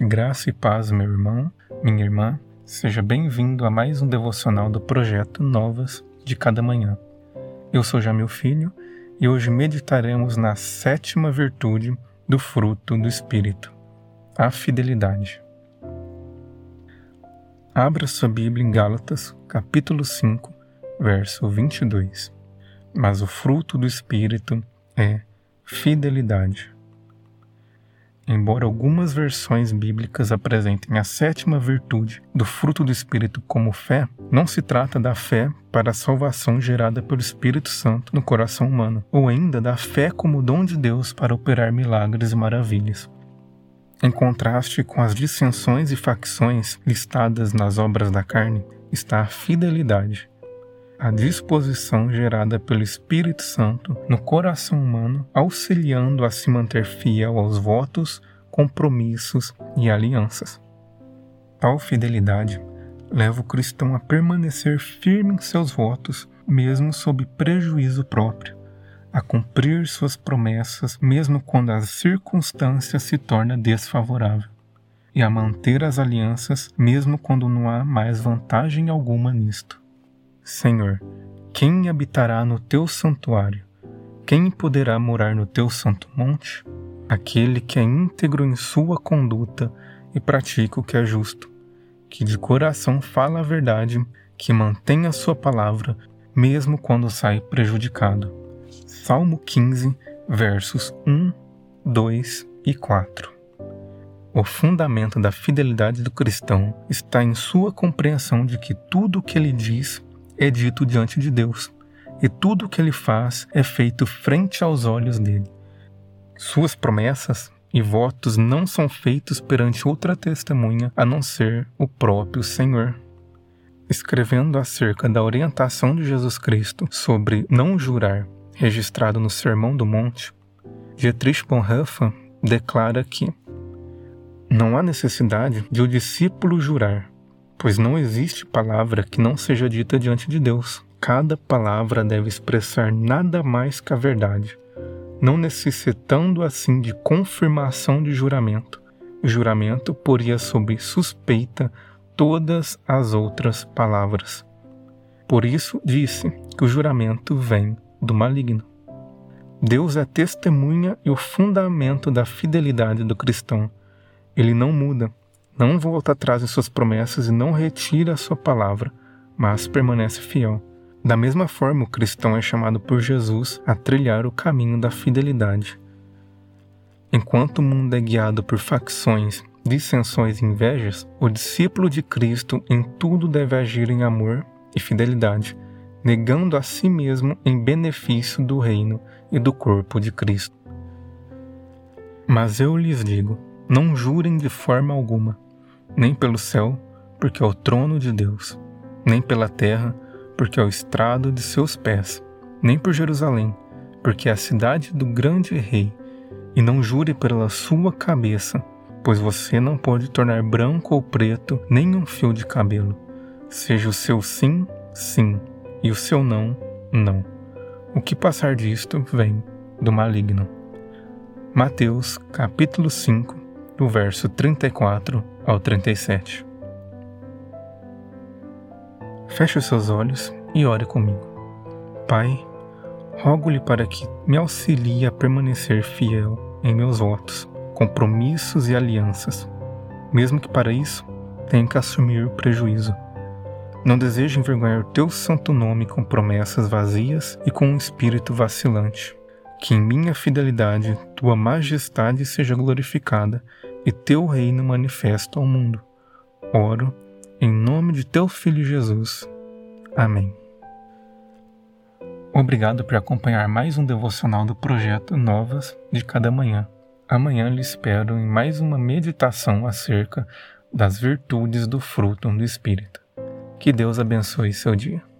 Graça e paz, meu irmão, minha irmã, seja bem-vindo a mais um devocional do projeto Novas de Cada Manhã. Eu sou Jamil Filho e hoje meditaremos na sétima virtude do fruto do Espírito, a fidelidade. Abra sua Bíblia em Gálatas, capítulo 5, verso 22. Mas o fruto do Espírito é fidelidade. Embora algumas versões bíblicas apresentem a sétima virtude do fruto do Espírito como fé, não se trata da fé para a salvação gerada pelo Espírito Santo no coração humano, ou ainda da fé como dom de Deus para operar milagres e maravilhas. Em contraste com as dissensões e facções listadas nas obras da carne, está a fidelidade, a disposição gerada pelo Espírito Santo no coração humano, auxiliando a se manter fiel aos votos, compromissos e alianças. Tal fidelidade leva o cristão a permanecer firme em seus votos, mesmo sob prejuízo próprio, a cumprir suas promessas, mesmo quando a circunstância se torna desfavorável, e a manter as alianças, mesmo quando não há mais vantagem alguma nisto. Senhor, quem habitará no teu santuário? Quem poderá morar no teu santo monte? Aquele que é íntegro em sua conduta e pratica o que é justo, que de coração fala a verdade, que mantém a sua palavra, mesmo quando sai prejudicado. Salmo 15, versos 1, 2 e 4. O fundamento da fidelidade do cristão está em sua compreensão de que tudo o que ele diz é dito diante de Deus, e tudo o que ele faz é feito frente aos olhos dele. Suas promessas e votos não são feitos perante outra testemunha a não ser o próprio Senhor. Escrevendo acerca da orientação de Jesus Cristo sobre não jurar, registrado no Sermão do Monte, Dietrich Bonhoeffer declara que não há necessidade de o discípulo jurar, pois não existe palavra que não seja dita diante de Deus. Cada palavra deve expressar nada mais que a verdade, não necessitando assim de confirmação de juramento. O juramento poria sob suspeita todas as outras palavras. Por isso disse que o juramento vem do maligno. Deus é testemunha e o fundamento da fidelidade do cristão. Ele não muda, não volta atrás em suas promessas e não retira a sua palavra, mas permanece fiel. Da mesma forma, o cristão é chamado por Jesus a trilhar o caminho da fidelidade. Enquanto o mundo é guiado por facções, dissensões e invejas, o discípulo de Cristo em tudo deve agir em amor e fidelidade, negando a si mesmo em benefício do reino e do corpo de Cristo. Mas eu lhes digo: não jurem de forma alguma, nem pelo céu, porque é o trono de Deus, nem pela terra, porque é o estrado de seus pés, nem por Jerusalém, porque é a cidade do grande rei, e não jure pela sua cabeça, pois você não pode tornar branco ou preto nem um fio de cabelo. Seja o seu sim, sim, e o seu não, não. O que passar disto vem do maligno. Mateus capítulo 5, do verso 34 ao 37. Feche os seus olhos e ore comigo. Pai, rogo-lhe para que me auxilie a permanecer fiel em meus votos, compromissos e alianças, mesmo que para isso tenha que assumir o prejuízo. Não desejo envergonhar o teu santo nome com promessas vazias e com um espírito vacilante. Que em minha fidelidade tua majestade seja glorificada e teu reino manifesto ao mundo. Oro em nome de teu Filho Jesus. Amém. Obrigado por acompanhar mais um devocional do projeto Novas de Cada Manhã. Amanhã lhe espero em mais uma meditação acerca das virtudes do fruto do Espírito. Que Deus abençoe seu dia.